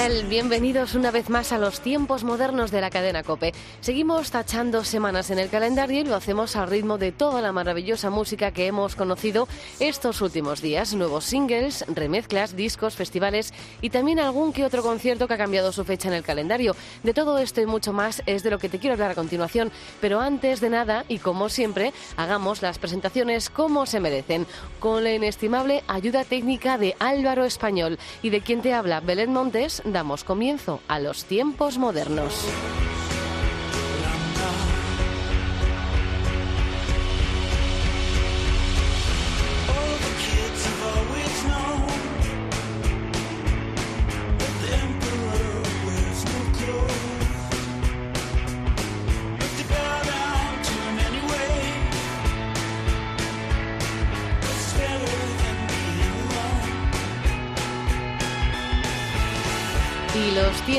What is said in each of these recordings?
Bienvenidos una vez más a los tiempos modernos de la cadena Cope. Seguimos tachando semanas en el calendario y lo hacemos al ritmo de toda la maravillosa música que hemos conocido estos últimos días. Nuevos singles, remezclas, discos, festivales y también algún que otro concierto que ha cambiado su fecha en el calendario. De todo esto y mucho más es de lo que te quiero hablar a continuación. Pero antes de nada, y como siempre, hagamos las presentaciones como se merecen, con la inestimable ayuda técnica de Álvaro Español y de quien te habla Belén Montes damos comienzo a los tiempos modernos.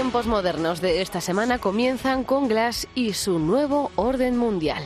Tiempos modernos de esta semana comienzan con Glass y su nuevo orden mundial.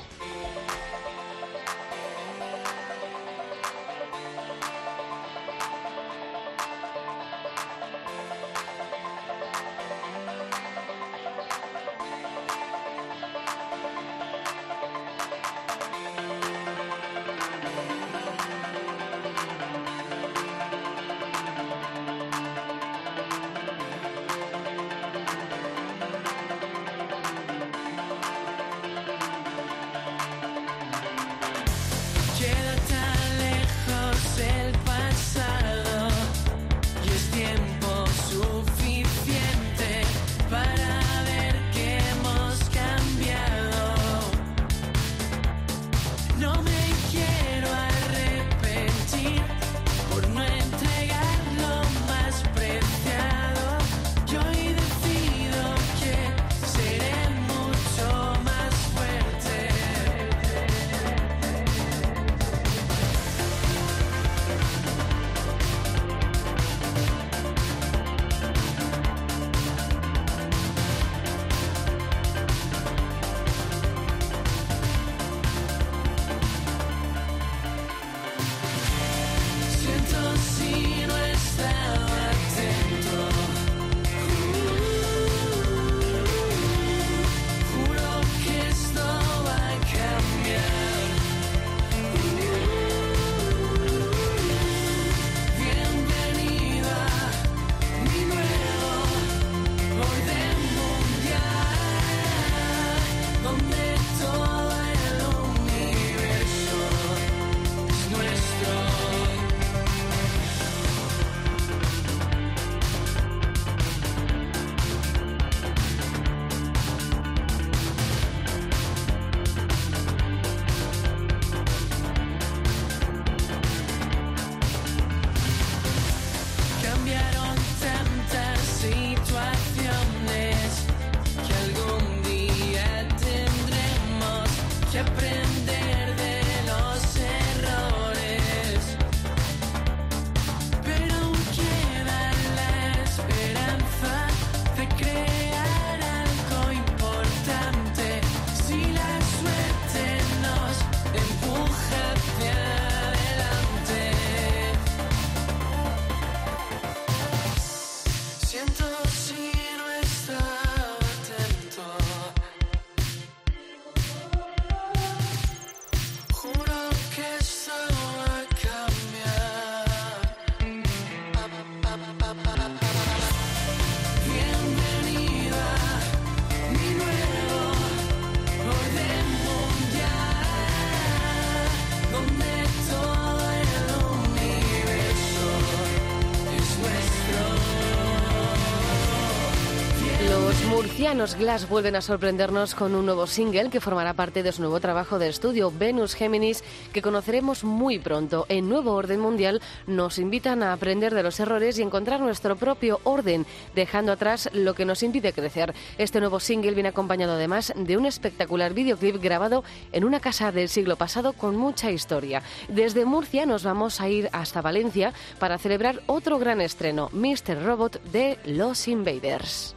Murcianos Glass vuelven a sorprendernos con un nuevo single que formará parte de su nuevo trabajo de estudio, Venus Géminis, que conoceremos muy pronto. En Nuevo Orden Mundial nos invitan a aprender de los errores y encontrar nuestro propio orden, dejando atrás lo que nos impide crecer. Este nuevo single viene acompañado además de un espectacular videoclip grabado en una casa del siglo pasado con mucha historia. Desde Murcia nos vamos a ir hasta Valencia para celebrar otro gran estreno, Mr. Robot de Los Invaders.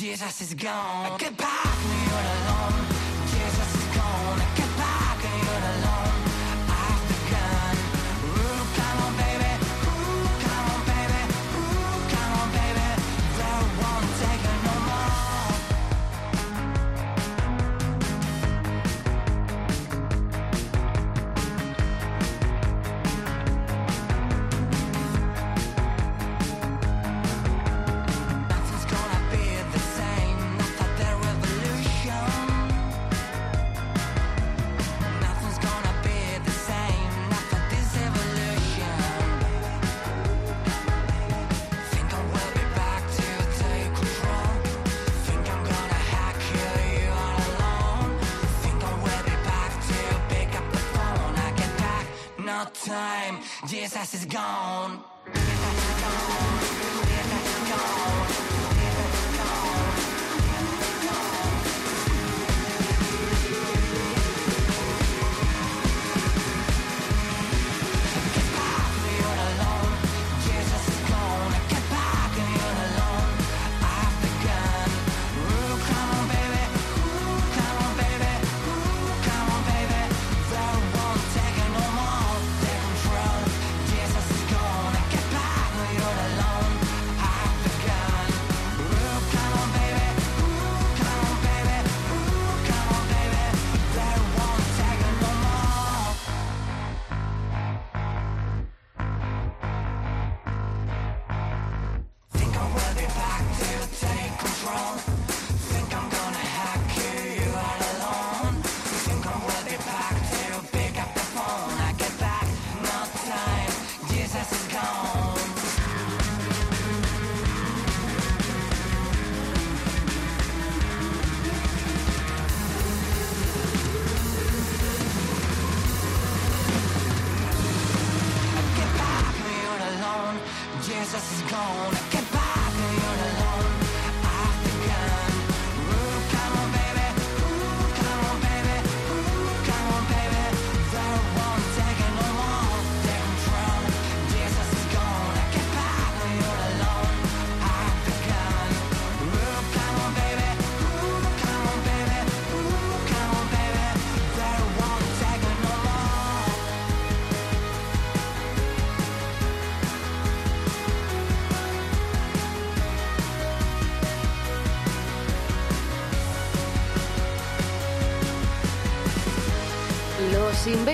Jesus is gone.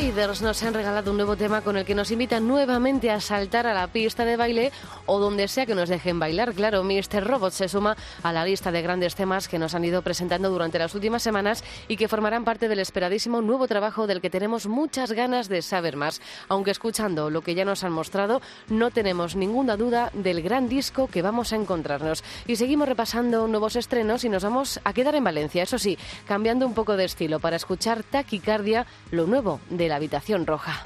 Invaders nos han regalado un nuevo tema con el que nos invitan nuevamente a saltar a la pista de baile o donde sea que nos dejen bailar. Claro, Mr. Robot se suma a la lista de grandes temas que nos han ido presentando durante las últimas semanas y que formarán parte del esperadísimo nuevo trabajo del que tenemos muchas ganas de saber más. Aunque escuchando lo que ya nos han mostrado, no tenemos ninguna duda del gran disco que vamos a encontrarnos. Y seguimos repasando nuevos estrenos y nos vamos a quedar en Valencia, eso sí, cambiando un poco de estilo para escuchar Taquicardia, lo nuevo de la habitación roja.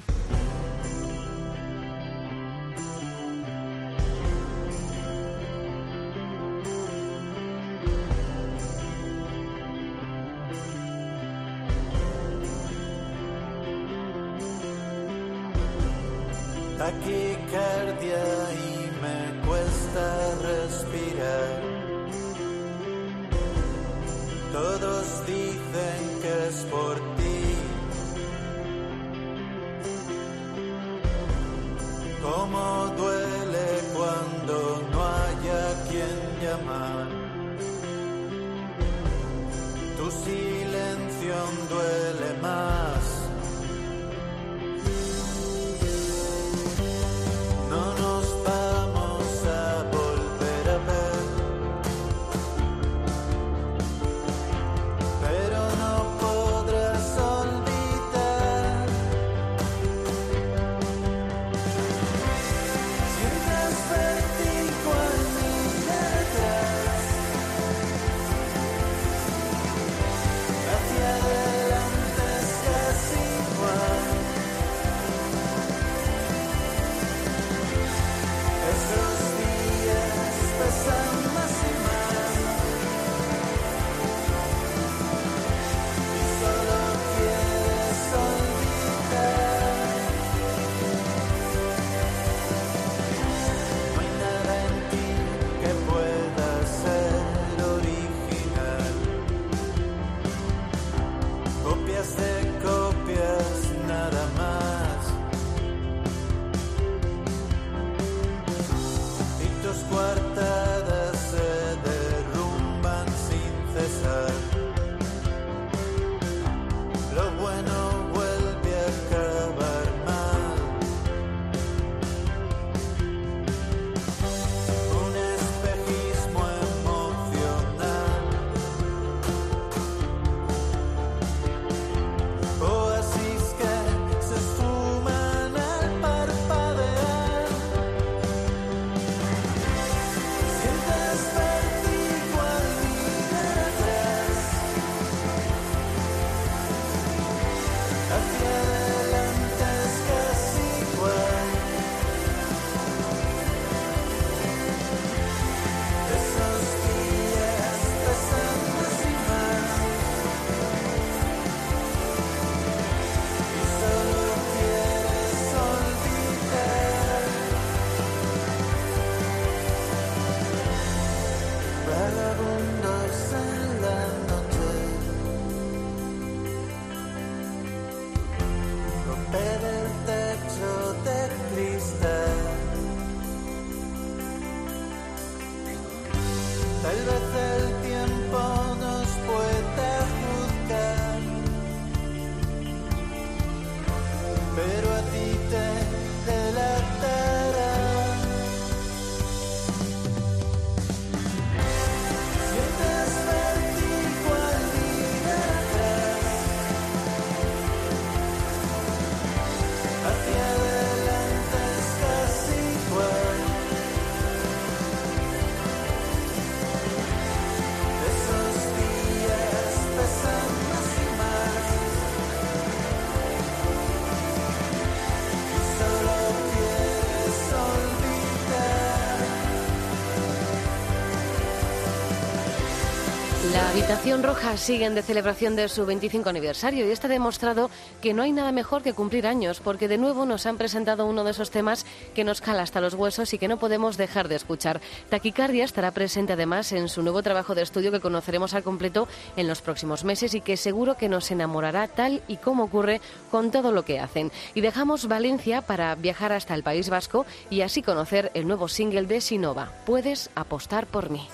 Habitación Roja siguen de celebración de su 25 aniversario y está demostrado que no hay nada mejor que cumplir años, porque de nuevo nos han presentado uno de esos temas que nos cala hasta los huesos y que no podemos dejar de escuchar. Taquicardia estará presente además en su nuevo trabajo de estudio que conoceremos al completo en los próximos meses y que seguro que nos enamorará tal y como ocurre con todo lo que hacen. Y dejamos Valencia para viajar hasta el País Vasco y así conocer el nuevo single de Sinova, Puedes apostar por mí.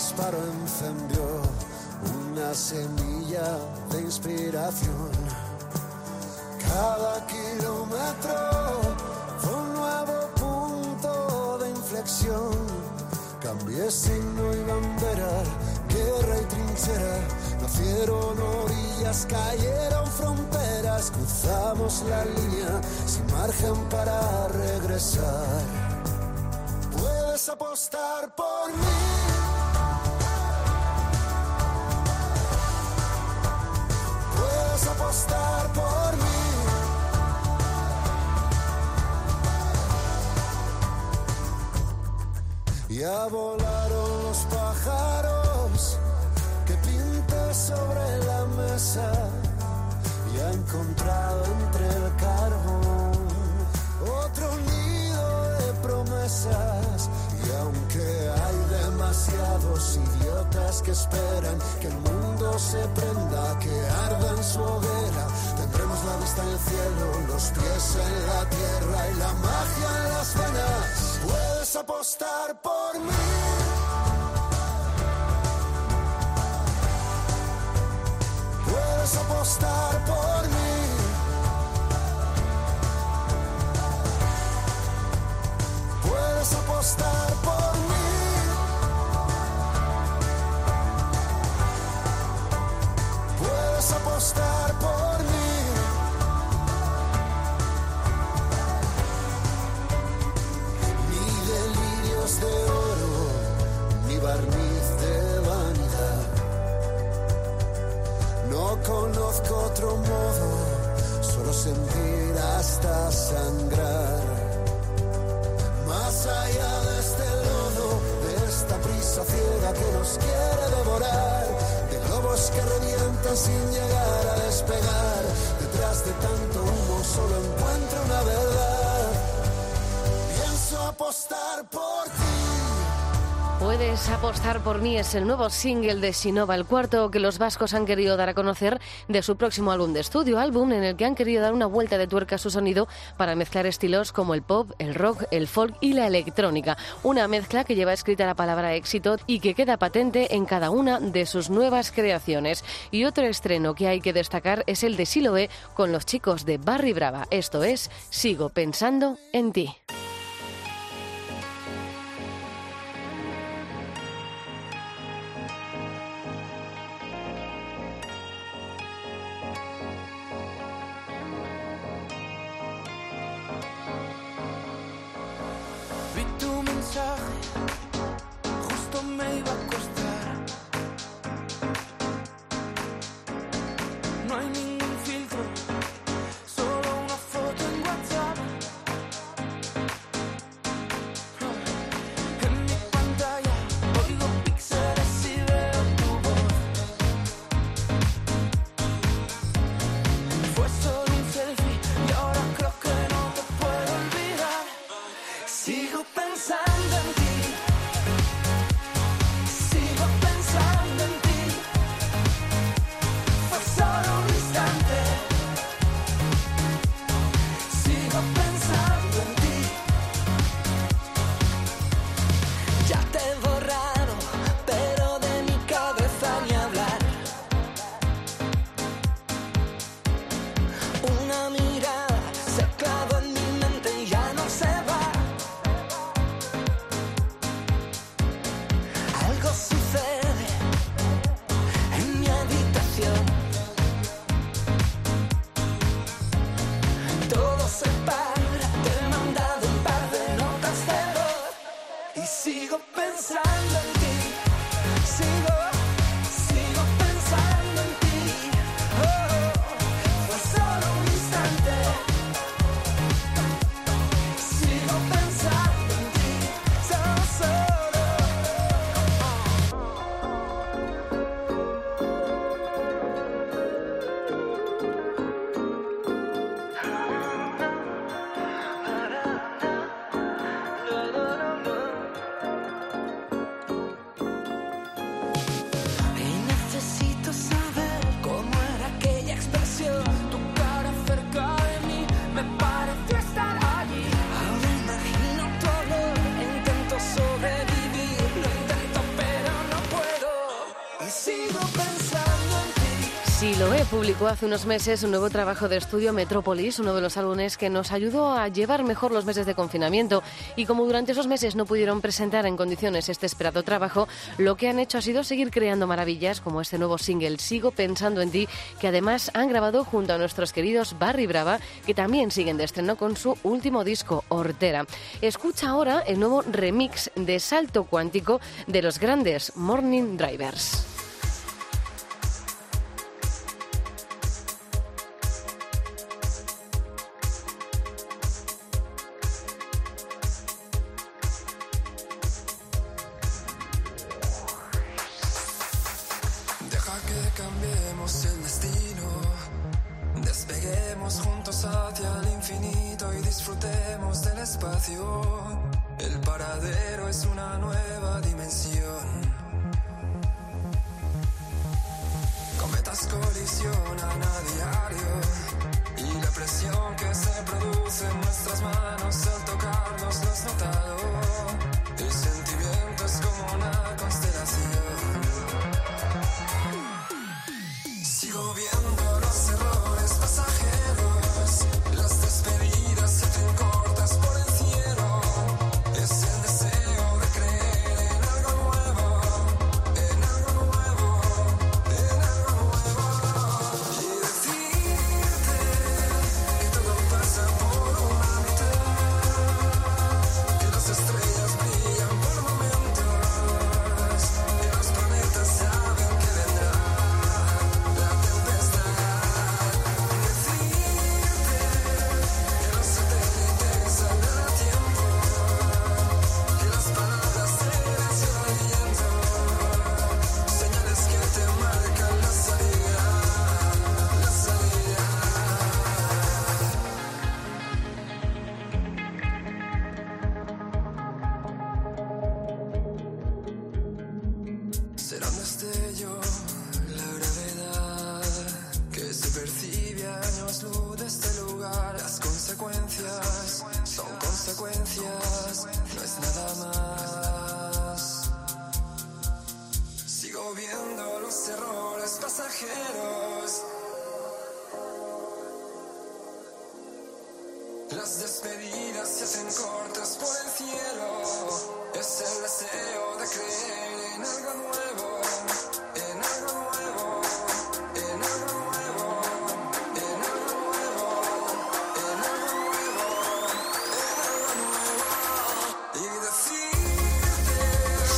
Disparo encendió una semilla de inspiración. Cada kilómetro fue un nuevo punto de inflexión. Cambié signo y bandera, guerra y trinchera. Nacieron orillas, cayeron fronteras. Cruzamos la línea sin margen para regresar. Ya volaron los pájaros que pinté sobre la mesa y ha encontrado entre el carbón otro nido de promesas. Y aunque hay demasiados idiotas que esperan que el mundo se prenda, que arda en su hoguera, tendremos la vista en el cielo, los pies en la tierra y la magia en las venas. Puedes apostar por Más allá de este lodo, de esta prisa ciega que nos quiere devorar, de globos que revientan sin llegar a despegar. Detrás de tanto humo solo encuentro una verdad. Pienso apostar por. Puedes apostar por mí es el nuevo single de Sinova, el cuarto que los vascos han querido dar a conocer de su próximo álbum de estudio, álbum en el que han querido dar una vuelta de tuerca a su sonido para mezclar estilos como el pop, el rock, el folk y la electrónica. Una mezcla que lleva escrita la palabra éxito y que queda patente en cada una de sus nuevas creaciones. Y otro estreno que hay que destacar es el de Siloé con los chicos de Barry Brava. Esto es Sigo pensando en ti. Sigo pensando en ti. Publicó hace unos meses un nuevo trabajo de estudio Metrópolis, uno de los álbumes que nos ayudó a llevar mejor los meses de confinamiento. Y como durante esos meses no pudieron presentar en condiciones este esperado trabajo, lo que han hecho ha sido seguir creando maravillas como este nuevo single Sigo pensando en ti, que además han grabado junto a nuestros queridos Barry Brava, que también siguen de estreno con su último disco, Hortera. Escucha ahora el nuevo remix de Salto Cuántico de los grandes Morning Drivers. Cambiemos el destino. Despeguemos juntos hacia el infinito y disfrutemos del espacio. El paradero es una nueva dimensión. Cometas colisionan a diario y la presión que se produce en nuestras manos al tocarnos lo has notado. El sentimiento es como una constelación.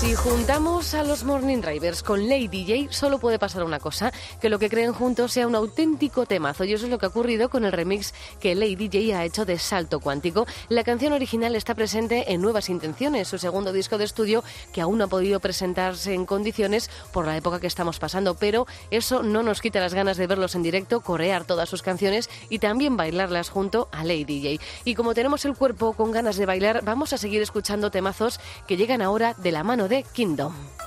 Si juntamos a los Morning Drivers con Lady J, solo puede pasar una cosa, que lo que creen juntos sea un auténtico temazo. Y eso es lo que ha ocurrido con el remix que Lady J ha hecho de Salto Cuántico. La canción original está presente en Nuevas Intenciones, su segundo disco de estudio, que aún no ha podido presentarse en condiciones por la época que estamos pasando. Pero eso no nos quita las ganas de verlos en directo, corear todas sus canciones y también bailarlas junto a Lady J. Y como tenemos el cuerpo con ganas de bailar, vamos a seguir escuchando temazos que llegan ahora de la mano de Kingdom.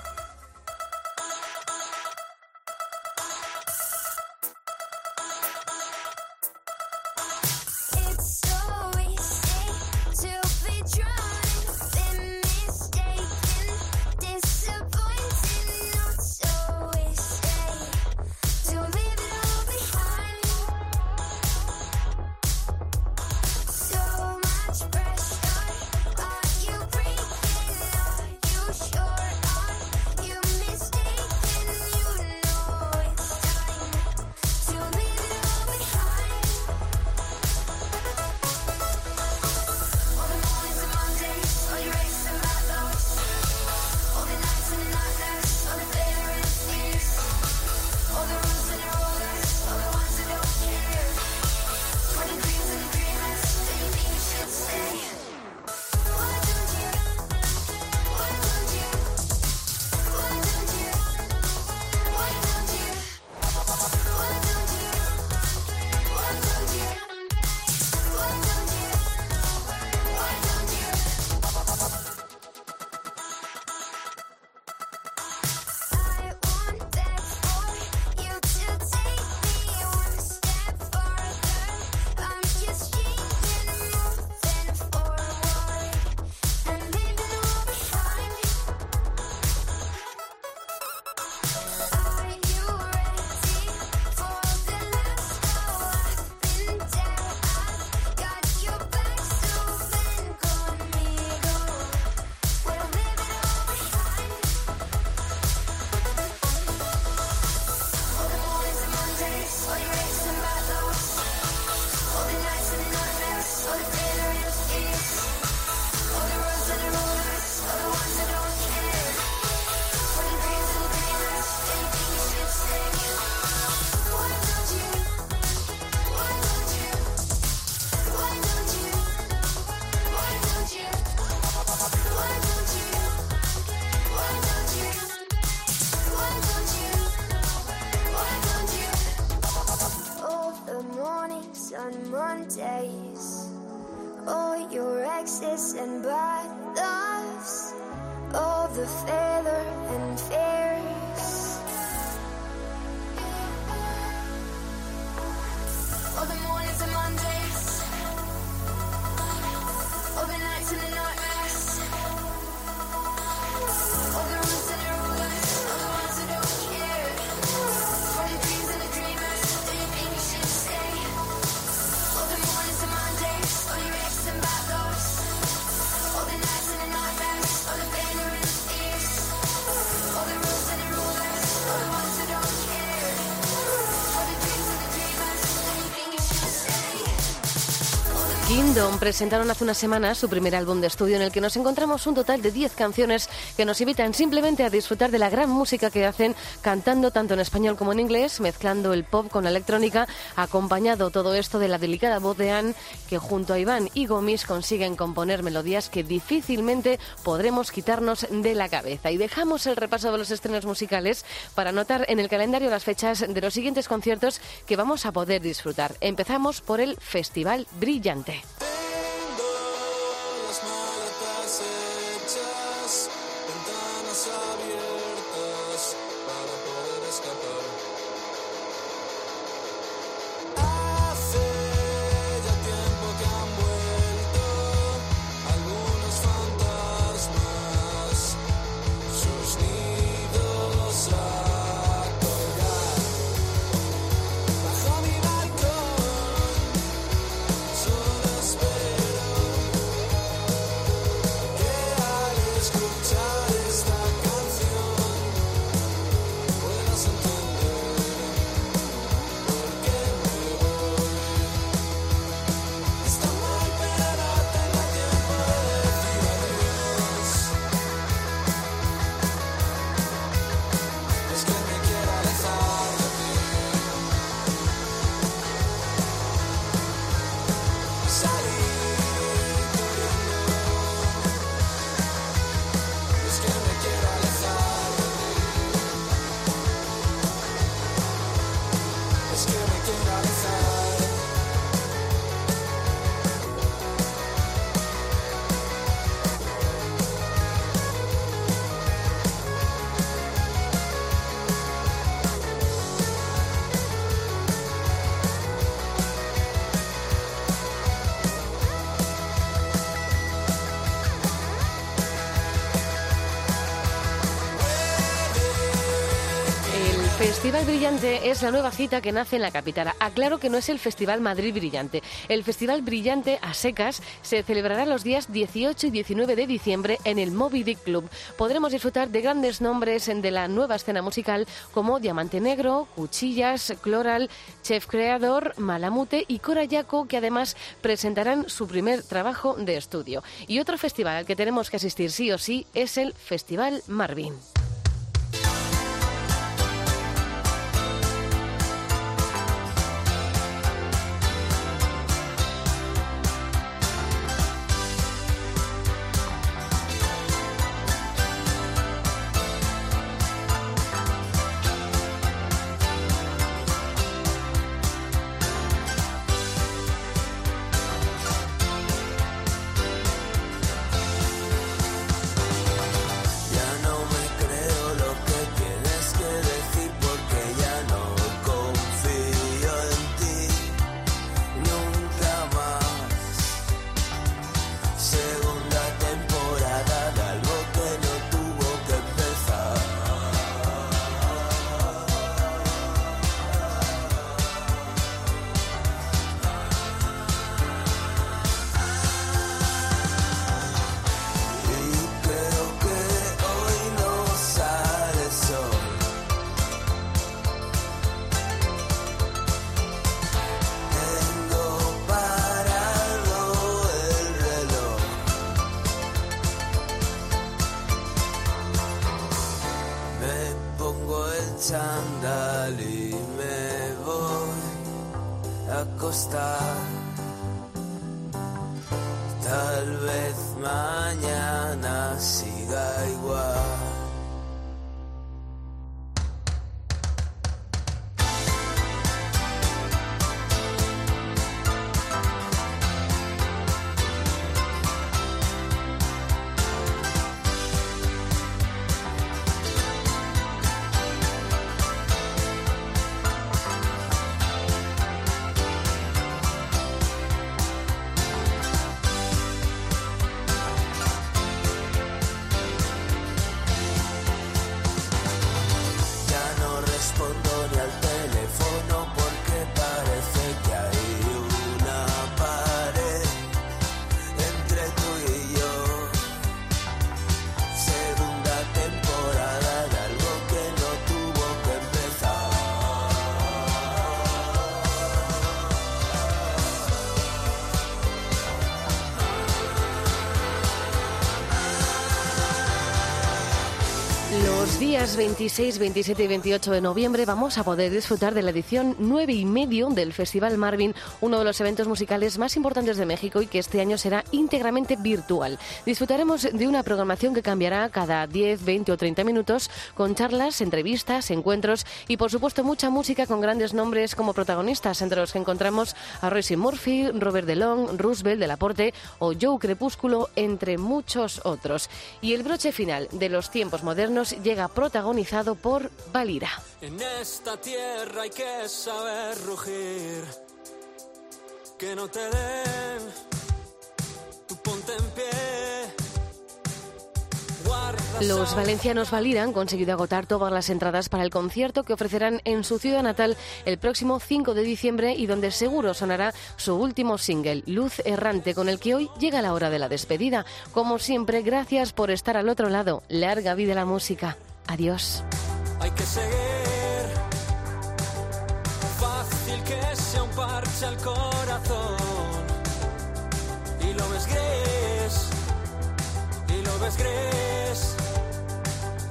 Presentaron hace unas semanas su primer álbum de estudio en el que nos encontramos un total de 10 canciones que nos invitan simplemente a disfrutar de la gran música que hacen cantando tanto en español como en inglés, mezclando el pop con la electrónica, acompañado todo esto de la delicada voz de Anne que junto a Iván y Gomis consiguen componer melodías que difícilmente podremos quitarnos de la cabeza. Y dejamos el repaso de los estrenos musicales para anotar en el calendario las fechas de los siguientes conciertos que vamos a poder disfrutar. Empezamos por el Festival Brillante. Festival Brillante es la nueva cita que nace en la capital. Aclaro que no es el Festival Madrid Brillante. El Festival Brillante a secas se celebrará los días 18 y 19 de diciembre en el Moby Dick Club. Podremos disfrutar de grandes nombres de la nueva escena musical como Diamante Negro, Cuchillas, Cloral, Chef Creador, Malamute y Cora Yaco, que además presentarán su primer trabajo de estudio. Y otro festival al que tenemos que asistir sí o sí es el Festival Marvin. Tal vez mañana siga Los días 26, 27 y 28 de noviembre vamos a poder disfrutar de la edición 9 y medio del Festival Marvin, uno de los eventos musicales más importantes de México y que este año será íntegramente virtual. Disfrutaremos de una programación que cambiará cada 10, 20 o 30 minutos con charlas, entrevistas, encuentros y por supuesto mucha música con grandes nombres como protagonistas, entre los que encontramos a Royce Murphy, Robert DeLong, Roosevelt del Aporte o Joe Crepúsculo, entre muchos otros. Y el broche final de los tiempos modernos llega protagonizado por Valira. En esta tierra hay que saber rugir, que no te den, tú ponte en pie. Los valencianos Valira han conseguido agotar todas las entradas para el concierto que ofrecerán en su ciudad natal el próximo 5 de diciembre y donde seguro sonará su último single, Luz Errante, con el que hoy llega la hora de la despedida. Como siempre, gracias por estar al otro lado. Larga vida la música. Adiós. hay que seguir. Fácil que sea un parche al corazón. Y lo ves gris, y lo ves gris.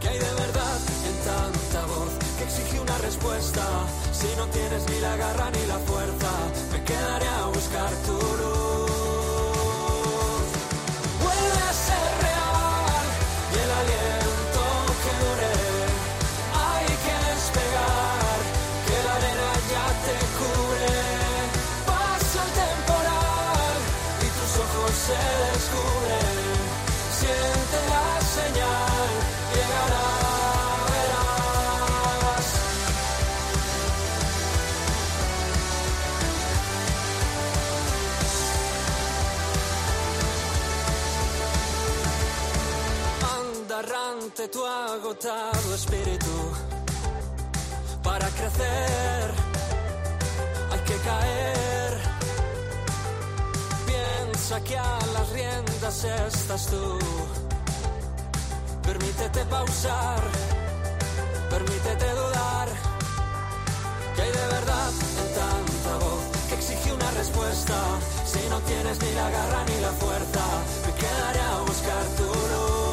Que hay de verdad en tanta voz que exige una respuesta. Si no tienes ni la garra ni la fuerza, me quedaré a buscar tu luz. Vuelve a ser real y el aliento que dure. Hay que despegar, que la arena ya te cubre. Pasa el temporal y tus ojos se descubren. Siente la señal, tu agotado espíritu. Para crecer hay que caer. Piensa que a las riendas estás tú. Permítete pausar permítete dudar. Que hay de verdad en tanta voz que exige una respuesta. Si no tienes ni la garra ni la fuerza me quedaré a buscar tu luz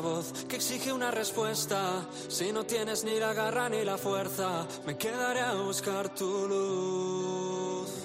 voz que exige una respuesta. Si no tienes ni la garra ni la fuerza, me quedaré a buscar tu luz.